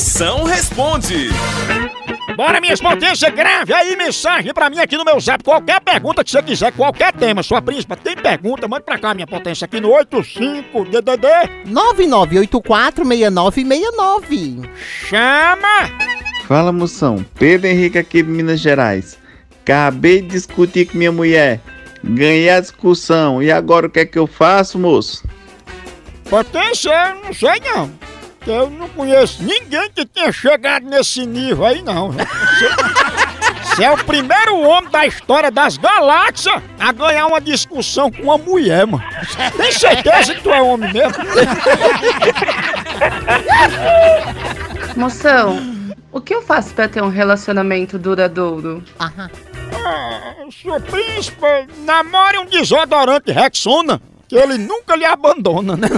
Moção responde. Bora, minhas potências, grave aí mensagem pra mim aqui no meu zap. Qualquer pergunta que você quiser, qualquer tema. Sua príncipa, tem pergunta? Manda pra cá, minha potência, aqui no 85-DDD. 99846969. Chama! Fala moção, Pedro Henrique aqui de Minas Gerais. Acabei de discutir com minha mulher. Ganhei a discussão. E agora o que é que eu faço, moço? Potência, não sei não. Que Eu não conheço ninguém que tenha chegado nesse nível aí, não. Você, é o primeiro homem da história das galáxias a ganhar uma discussão com uma mulher, mano. Tem certeza que tu é homem mesmo? Moção, o que eu faço pra ter um relacionamento duradouro? Aham. Ah, sua príncipa, namore um desodorante Rexona, que ele nunca lhe abandona, né?